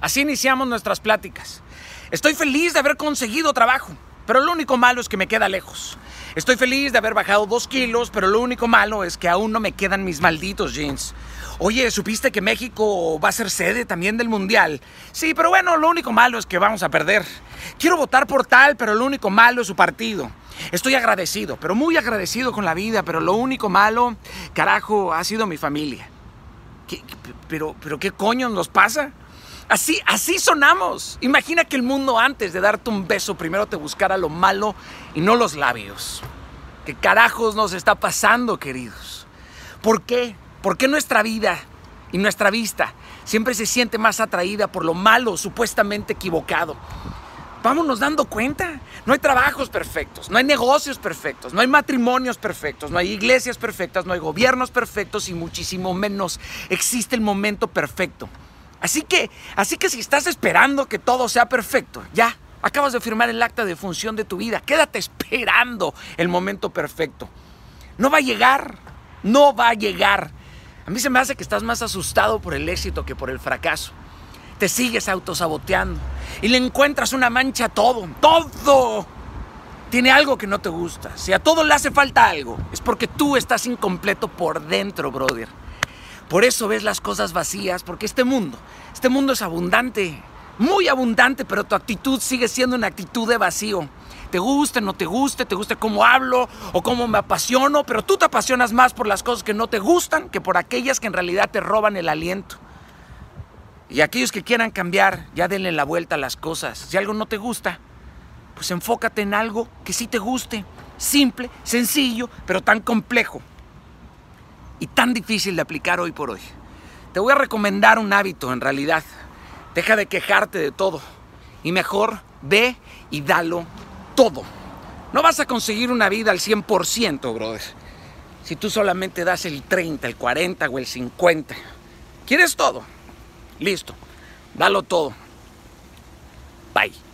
Así iniciamos nuestras pláticas. Estoy feliz de haber conseguido trabajo, pero lo único malo es que me queda lejos. Estoy feliz de haber bajado dos kilos, pero lo único malo es que aún no me quedan mis malditos jeans. Oye, ¿supiste que México va a ser sede también del Mundial? Sí, pero bueno, lo único malo es que vamos a perder. Quiero votar por tal, pero lo único malo es su partido. Estoy agradecido, pero muy agradecido con la vida, pero lo único malo, carajo, ha sido mi familia. ¿Qué, pero, pero, ¿qué coño nos pasa? Así, así sonamos. Imagina que el mundo antes de darte un beso primero te buscara lo malo y no los labios. ¿Qué carajos nos está pasando, queridos? ¿Por qué? ¿Por qué nuestra vida y nuestra vista siempre se siente más atraída por lo malo, supuestamente equivocado? Vámonos dando cuenta. No hay trabajos perfectos, no hay negocios perfectos, no hay matrimonios perfectos, no hay iglesias perfectas, no hay gobiernos perfectos y muchísimo menos existe el momento perfecto. Así que, así que si estás esperando que todo sea perfecto, ya, acabas de firmar el acta de función de tu vida. Quédate esperando el momento perfecto. No va a llegar, no va a llegar. A mí se me hace que estás más asustado por el éxito que por el fracaso. Te sigues autosaboteando y le encuentras una mancha a todo, todo. Tiene algo que no te gusta. Si a todo le hace falta algo, es porque tú estás incompleto por dentro, brother. Por eso ves las cosas vacías, porque este mundo, este mundo es abundante, muy abundante, pero tu actitud sigue siendo una actitud de vacío. Te guste, no te guste, te guste cómo hablo o cómo me apasiono, pero tú te apasionas más por las cosas que no te gustan que por aquellas que en realidad te roban el aliento. Y aquellos que quieran cambiar, ya denle la vuelta a las cosas. Si algo no te gusta, pues enfócate en algo que sí te guste. Simple, sencillo, pero tan complejo. Y tan difícil de aplicar hoy por hoy. Te voy a recomendar un hábito en realidad. Deja de quejarte de todo. Y mejor ve y dalo todo. No vas a conseguir una vida al 100%, brother. Si tú solamente das el 30, el 40 o el 50. ¿Quieres todo? Listo. Dalo todo. Bye.